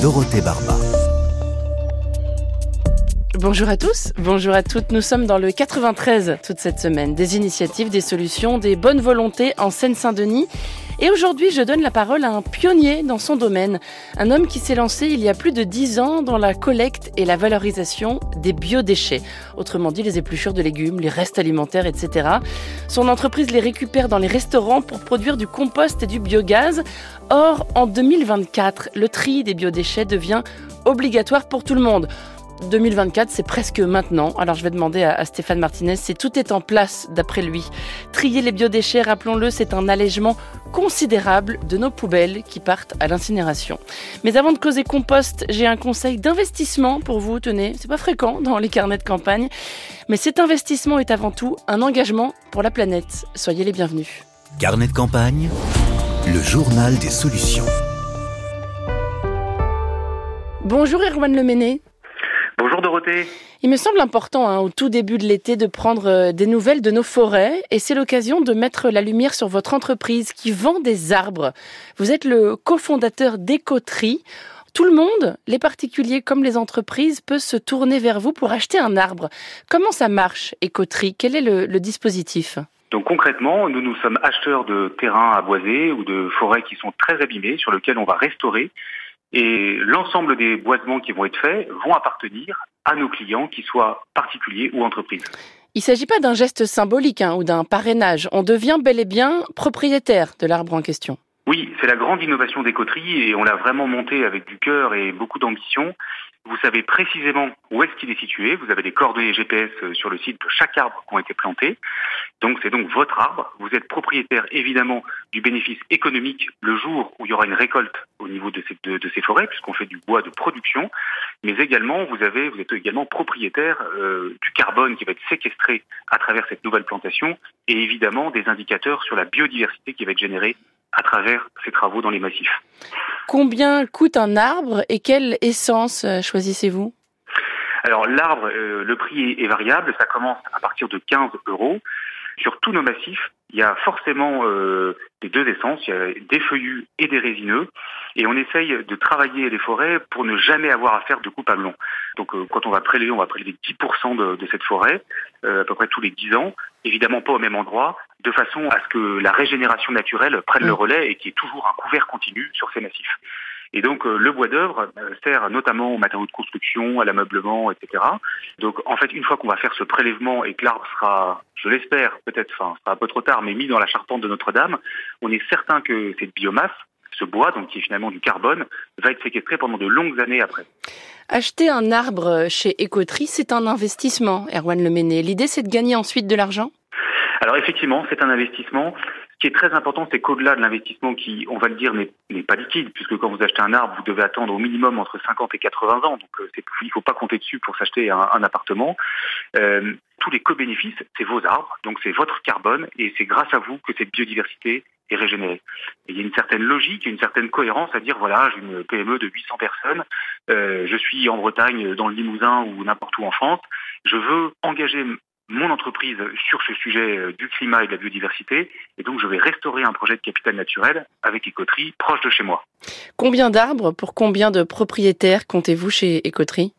Dorothée Barba. Bonjour à tous, bonjour à toutes. Nous sommes dans le 93 toute cette semaine. Des initiatives, des solutions, des bonnes volontés en Seine-Saint-Denis. Et aujourd'hui, je donne la parole à un pionnier dans son domaine, un homme qui s'est lancé il y a plus de dix ans dans la collecte et la valorisation des biodéchets, autrement dit les épluchures de légumes, les restes alimentaires, etc. Son entreprise les récupère dans les restaurants pour produire du compost et du biogaz. Or, en 2024, le tri des biodéchets devient obligatoire pour tout le monde. 2024, c'est presque maintenant. Alors je vais demander à, Stéphane Martinez si tout est en place d'après lui. Trier les biodéchets, rappelons-le, c'est un allègement considérable de nos poubelles qui partent à l'incinération. Mais avant de causer compost, j'ai un conseil d'investissement pour vous. Tenez, c'est pas fréquent dans les carnets de campagne, mais cet investissement est avant tout un engagement pour la planète. Soyez les bienvenus. Carnet de campagne, le journal des solutions. Bonjour Erwan Leméné. Bonjour Dorothée. Il me semble important hein, au tout début de l'été de prendre euh, des nouvelles de nos forêts et c'est l'occasion de mettre la lumière sur votre entreprise qui vend des arbres. Vous êtes le cofondateur d'Écoterie. Tout le monde, les particuliers comme les entreprises, peut se tourner vers vous pour acheter un arbre. Comment ça marche, Écoterie Quel est le, le dispositif? Donc concrètement, nous nous sommes acheteurs de terrains à boiser ou de forêts qui sont très abîmées, sur lesquelles on va restaurer et l'ensemble des boisements qui vont être faits vont appartenir à nos clients, qu'ils soient particuliers ou entreprises. Il ne s'agit pas d'un geste symbolique hein, ou d'un parrainage. On devient bel et bien propriétaire de l'arbre en question. Oui, c'est la grande innovation des coteries et on l'a vraiment monté avec du cœur et beaucoup d'ambition. Vous savez précisément où est-ce qu'il est situé. Vous avez des coordonnées GPS euh, sur le site de chaque arbre qui ont été plantés. Donc c'est donc votre arbre. Vous êtes propriétaire évidemment du bénéfice économique le jour où il y aura une récolte au niveau de ces, de, ces forêts, puisqu'on fait du bois de production. Mais également, vous avez, vous êtes également propriétaire euh, du carbone qui va être séquestré à travers cette nouvelle plantation, et évidemment des indicateurs sur la biodiversité qui va être générée à travers ces travaux dans les massifs. Combien coûte un arbre et quelle essence euh, choisissez-vous? Alors l'arbre, euh, le prix est, variable, ça commence à partir de 15 euros. Sur tous nos massifs, il y a forcément euh, des deux essences, il y a des feuillus et des résineux, et on essaye de travailler les forêts pour ne jamais avoir à faire de coupe à long. Donc quand on va prélever, on va prélever 10% de, de, cette forêt, à peu près tous les 10 ans, évidemment pas au même endroit, de façon à ce que la régénération naturelle prenne le mm. relais et qu'il y ait toujours un couvert continu sur ces massifs. Et donc euh, le bois d'œuvre euh, sert notamment aux matériaux de construction, à l'ameublement, etc. Donc en fait, une fois qu'on va faire ce prélèvement et que l'arbre sera, je l'espère, peut-être, enfin, sera un peu trop tard, mais mis dans la charpente de Notre-Dame, on est certain que cette biomasse, ce bois, donc qui est finalement du carbone, va être séquestré pendant de longues années après. Acheter un arbre chez Écoterie, c'est un investissement, Erwan Leméné. L'idée, c'est de gagner ensuite de l'argent? Alors effectivement, c'est un investissement. Qui est très important, c'est qu'au-delà de l'investissement qui, on va le dire, n'est pas liquide, puisque quand vous achetez un arbre, vous devez attendre au minimum entre 50 et 80 ans, donc euh, il ne faut pas compter dessus pour s'acheter un, appartement. Euh, tous les co-bénéfices, c'est vos arbres, donc c'est votre carbone, et c'est grâce à vous que cette biodiversité est régénérée. Et il y a une certaine logique, une certaine cohérence à dire, voilà, j'ai une PME de 800 personnes, euh, je suis en Bretagne, dans le Limousin ou n'importe où en France, je veux engager mon entreprise sur ce sujet euh, du climat et de la biodiversité. Et donc, je vais restaurer un projet de capital naturel avec Écoterie proche de chez moi. Combien d'arbres pour combien de propriétaires comptez-vous chez Écoterie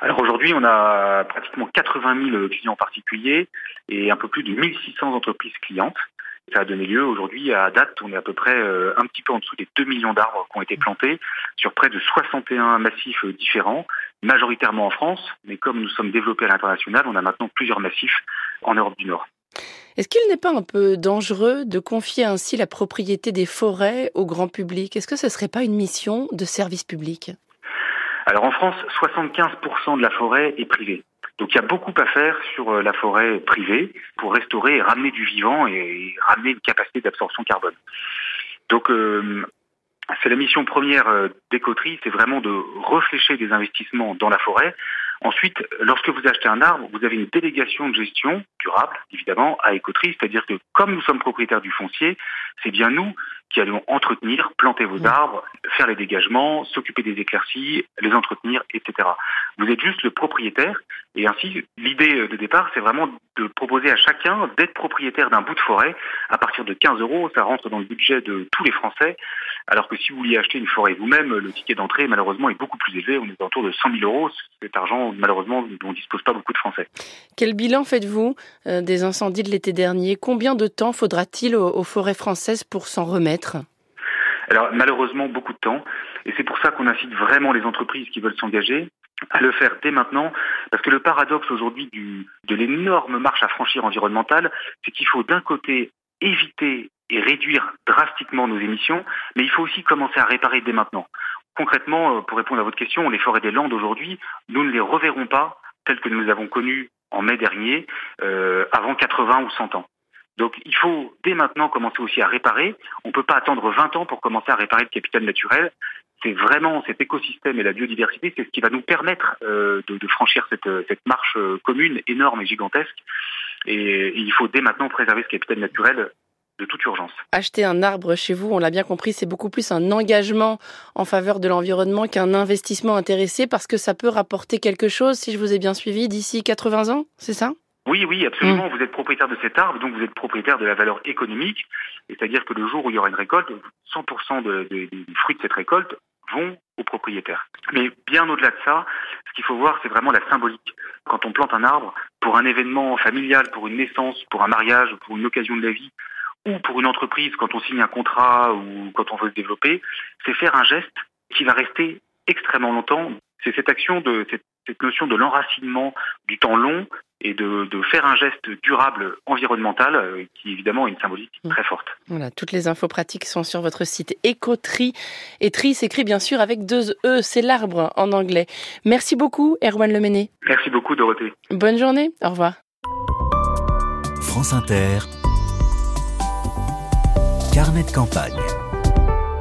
alors aujourd'hui, on a pratiquement 80 000 clients particuliers et un peu plus de 1600 entreprises clientes. Ça a donné lieu aujourd'hui, à date, on est à peu près euh, un petit peu en dessous des 2 millions d'arbres qui ont été plantés sur près de 61 massifs euh, différents, majoritairement en France, mais comme nous sommes développés à l'international, on a maintenant plusieurs massifs en Europe du Nord. Est-ce qu'il n'est pas un peu dangereux de confier ainsi la propriété des forêts au grand public? Est-ce que ce ne serait pas une mission de service public? Alors en France, 75% de la forêt est privée. Donc il y a beaucoup à faire sur euh, la forêt privée pour restaurer et ramener du vivant et ramener une capacité d'absorption carbone. Donc euh, c'est la mission première euh, des coteries, c'est vraiment de réfléchir des investissements dans la forêt. Ensuite, lorsque vous achetez un arbre, vous avez une délégation de gestion durable, évidemment, à Écoterie, c'est-à-dire que comme nous sommes propriétaires du foncier, c'est bien nous qui allons entretenir, planter vos arbres, faire les dégagements, s'occuper des éclaircies, les entretenir, etc. Vous êtes juste le propriétaire et ainsi l'idée de départ c'est vraiment de proposer à chacun d'être propriétaire d'un bout de forêt. À partir de 15 euros, ça rentre dans le budget de tous les Français, alors que si vous vouliez acheter une forêt vous-même, le ticket d'entrée malheureusement est beaucoup plus élevé, on est autour de 100 000 euros, cet argent malheureusement dont ne dispose pas beaucoup de Français. Quel bilan faites-vous euh, des incendies de l'été dernier? Combien de temps faudra-t-il aux forêts françaises pour s'en remettre? Alors malheureusement beaucoup de temps, et c'est pour ça qu'on incite vraiment les entreprises qui veulent s'engager à le faire dès maintenant, parce que le paradoxe aujourd'hui de l'énorme marche à franchir environnementale, c'est qu'il faut d'un côté éviter et réduire drastiquement nos émissions, mais il faut aussi commencer à réparer dès maintenant. Concrètement, euh, pour répondre à votre question, les forêts des Landes aujourd'hui, nous ne les reverrons pas telles que nous les avons connues en mai dernier, euh, avant 80 ou 100 ans. Donc il faut dès maintenant commencer aussi à réparer. On ne peut pas attendre 20 ans pour commencer à réparer le capital naturel. C'est vraiment cet écosystème et la biodiversité, c'est ce qui va nous permettre euh, de, franchir cette, cette marche euh, commune énorme et gigantesque. Et, il faut dès maintenant préserver ce capital naturel de toute urgence. Acheter un arbre chez vous, on l'a bien compris, c'est beaucoup plus un engagement en faveur de l'environnement qu'un investissement intéressé parce que ça peut rapporter quelque chose, si je vous ai bien suivi, d'ici 80 ans, c'est ça? Oui, oui, absolument. Mm. Vous êtes propriétaire de cet arbre, donc vous êtes propriétaire de la valeur économique. C'est-à-dire que le jour où il y aura une récolte, 100% des fruits de cette récolte vont au propriétaire. Mais bien au-delà de ça, ce qu'il faut voir, c'est vraiment la symbolique. Quand on plante un arbre, pour un événement familial, pour une naissance, pour un mariage, pour une occasion de la vie, ou pour une entreprise, quand on signe un contrat ou quand on veut se développer, c'est faire un geste qui va rester extrêmement longtemps. C'est cette action de cette, cette notion de l'enracinement du temps long et de, faire un geste durable environnemental euh, qui évidemment a une symbolique mm. très forte. Voilà, toutes les infos pratiques sont sur votre site Ecotri. Et Tri s'écrit bien sûr avec deux E, c'est l'arbre en anglais. Merci beaucoup Erwan Lemené. Merci beaucoup Dorothée. Bonne journée, au revoir. France Inter. Carnet de campagne.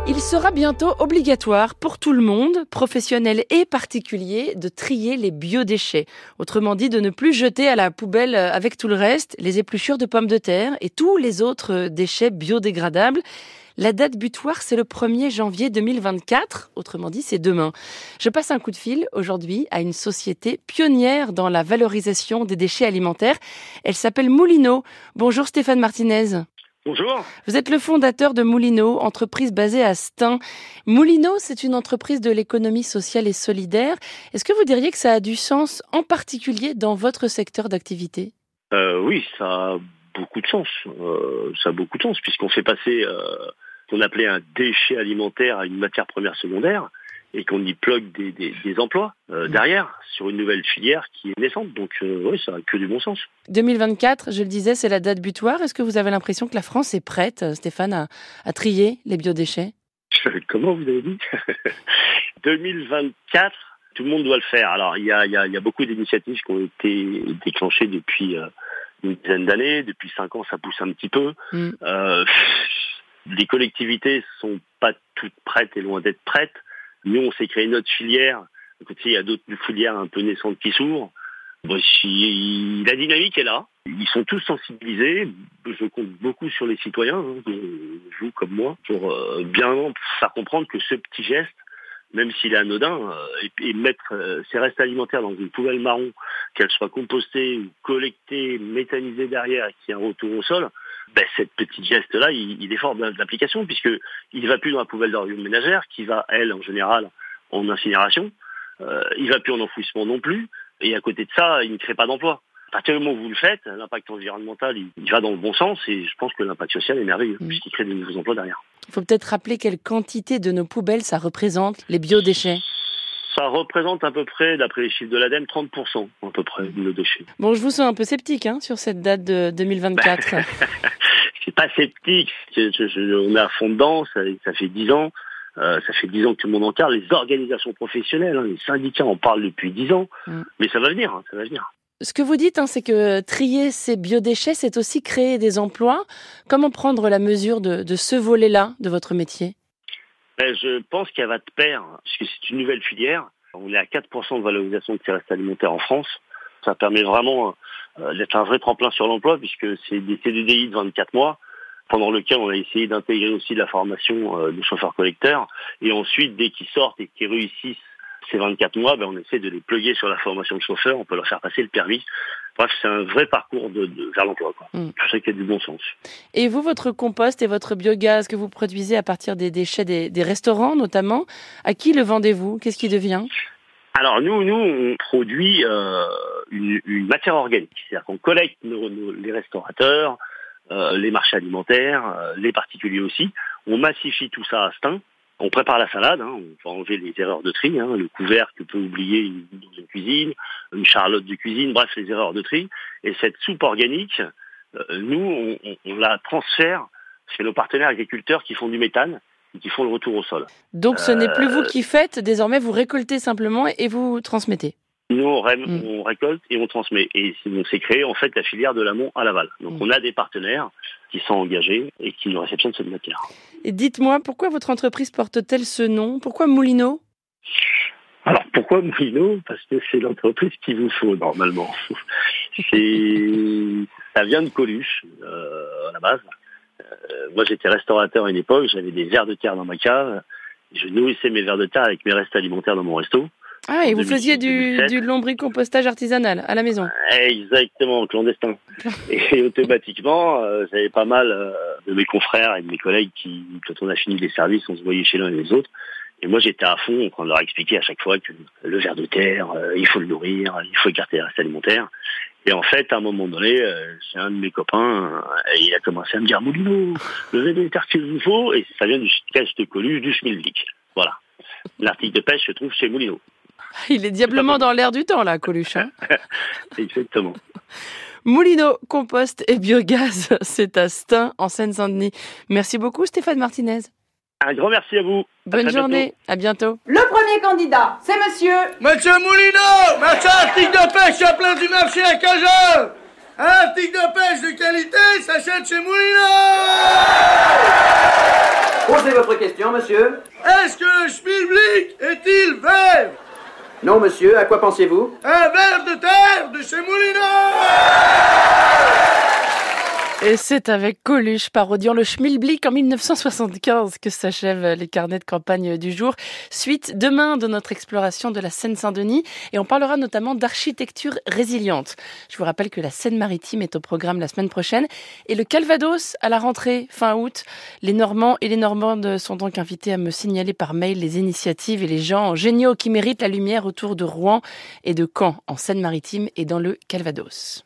Il sera bientôt obligatoire pour tout le monde, professionnels et particuliers, de trier les biodéchets. Autrement dit, de ne plus jeter à la poubelle avec tout le reste les épluchures de pommes de terre et tous les autres déchets biodégradables. La date butoir, c'est le 1er janvier 2024. Autrement dit, c'est demain. Je passe un coup de fil aujourd'hui à une société pionnière dans la valorisation des déchets alimentaires. Elle s'appelle Moulineau. Bonjour Stéphane Martinez. Bonjour. Vous êtes le fondateur de Moulineau, entreprise basée à Stein. Moulineau, c'est une entreprise de l'économie sociale et solidaire. Est-ce que vous diriez que ça a du sens, en particulier dans votre secteur d'activité? Euh, Oui, ça a beaucoup de sens. Euh, ça a beaucoup de sens, puisqu'on fait passer euh, ce qu'on appelait un déchet alimentaire à une matière première secondaire et qu'on y plug des, emplois euh, derrière sur une nouvelle filière qui est naissante. Donc euh, oui, ça n'a que du bon sens. 2024, je le disais, c'est la date butoir. Est-ce que vous avez l'impression que la France est prête, euh, Stéphane, à, trier les biodéchets? Comment vous avez dit? 2024, tout le monde doit le faire. Alors il y a, beaucoup d'initiatives qui ont été déclenchées depuis une dizaine d'années. Depuis cinq ans, ça pousse un petit peu. Mm. les collectivités sont pas toutes prêtes et loin d'être prêtes. Nous, on s'est créé notre filière. il y a d'autres filières un peu naissantes qui s'ouvrent. la dynamique est là. Ils sont tous sensibilisés. Je compte beaucoup sur les citoyens, hein, vous comme moi, pour euh, bien faire comprendre que ce petit geste, même s'il est anodin, euh, et, mettre euh, ces restes alimentaires dans une poubelle marron, qu'elle soit compostée ou collectée, méthanisée derrière et qu'il y ait un retour au sol, ben, cette petite geste-là, il, est fort d'application puisque il va plus dans la poubelle d'ordures ménagère, qui va, elle, en général, en incinération. Euh, il va plus en enfouissement non plus. Et à côté de ça, il ne crée pas d'emploi. À partir du moment où vous le faites, l'impact environnemental, il, va dans le bon sens et je pense que l'impact social est merveilleux mmh. puisqu'il crée de nouveaux emplois derrière. Il faut peut-être rappeler quelle quantité de nos poubelles ça représente, les biodéchets ça représente à peu près, d'après les chiffres de l'ADEME, 30% à peu près de nos déchets. Bon, je vous sens un peu sceptique hein, sur cette date de 2024. c'est pas sceptique, on est à fond dedans, ça, fait 10 ans. Euh, ça fait 10 ans que tout le monde en parle, les organisations professionnelles, hein, les syndicats en parlent depuis 10 ans, mm. mais ça va venir, hein, ça va venir. Ce que vous dites, c'est que trier ces biodéchets, c'est aussi créer des emplois. Comment prendre la mesure de, de ce volet-là de votre métier? Ben, je pense qu'elle va te perdre, puisque c'est une nouvelle filière. On est à 4% de valorisation de ces restes alimentaires en France. Ça permet vraiment euh, d'être un vrai tremplin sur l'emploi puisque c'est des CDDI de 24 mois pendant lequel on a essayé d'intégrer aussi la formation euh, de chauffeurs-collecteurs. Et ensuite, dès qu'ils sortent et qu'ils réussissent ces 24 mois, ben, on essaie de les pluguer sur la formation de chauffeur, on peut leur faire passer le permis. Bref, c'est un vrai parcours de, de vers l'emploi. Mm. Je sais qu'il y a du bon sens. Et vous, votre compost et votre biogaz que vous produisez à partir des déchets des, des restaurants notamment, à qui le vendez-vous? Qu'est-ce qui devient? Alors nous, nous, on produit euh, une, une, matière organique, c'est-à-dire qu'on collecte nos, nos, les restaurateurs, euh, les marchés alimentaires, euh, les particuliers aussi. On massifie tout ça à Stein. On prépare la salade, hein, on va enlever les erreurs de tri, hein, le couvercle que peut oublier une cuisine, une charlotte de cuisine, bref, les erreurs de tri. Et cette soupe organique, euh, nous, on, on, la transfère chez nos partenaires agriculteurs qui font du méthane et qui font le retour au sol. Donc ce n'est plus vous qui faites, désormais vous récoltez simplement et vous transmettez nous, on, mm. on, récolte et on transmet. Et on s'est créé en fait la filière de l'amont à l'aval. Donc mm. on a des partenaires qui sont engagés et qui nous réceptionnent cette matière. Et dites-moi, pourquoi votre entreprise porte-t-elle ce nom? Pourquoi Moulineau alors pourquoi Moulineau Parce que c'est l'entreprise qu'il vous faut normalement. ça vient de Coluche euh, à la base. Euh, moi j'étais restaurateur à une époque, j'avais des verres de terre dans ma cave. Je nourrissais mes verres de terre avec mes restes alimentaires dans mon resto. Ah, et vous faisiez du, du lombricompostage artisanal à la maison Exactement, clandestin. et automatiquement, euh, j'avais pas mal euh, de mes confrères et de mes collègues qui, quand on a fini les services, on se voyait chez l'un et les autres. Et moi, j'étais à fond en train de leur expliquer à chaque fois que le ver de terre, euh, il faut le nourrir, il faut écarter les restes alimentaires. Et en fait, à un moment donné, j'ai un de mes copains, il a commencé à me dire, Moulino, le ver de terre qu'il vous faut, et ça vient du de Coluche, du Schmilblick. Voilà. L'article de pêche se trouve chez Moulineau. Il est diablement dans l'air du temps, là, Coluche. Hein. Exactement. Moulineau, compost et biogaz, c'est à Stein, en Seine-Saint-Denis. Merci beaucoup, Stéphane Martinez. Un grand merci à vous. Bonne journée, à bientôt. Le premier candidat, c'est monsieur. Monsieur Moulineau, marchand article de pêche à plein du marché à Cajol. Un article de pêche de qualité s'achète chez Moulineau. Posez votre question, monsieur. Est-ce que le schmilblick est-il vert? Non, monsieur, à quoi pensez-vous? Un verre de terre de chez Moulineau et c'est avec Coluche parodiant le Schmilblick en 1975 que s'achèvent les carnets de campagne du jour. Suite demain de notre exploration de la Seine-Saint-Denis et on parlera notamment d'architecture résiliente. Je vous rappelle que la Seine-Maritime est au programme la semaine prochaine et le Calvados à la rentrée fin août. Les Normands et les Normandes sont donc invités à me signaler par mail les initiatives et les gens géniaux qui méritent la lumière autour de Rouen et de Caen en Seine-Maritime et dans le Calvados.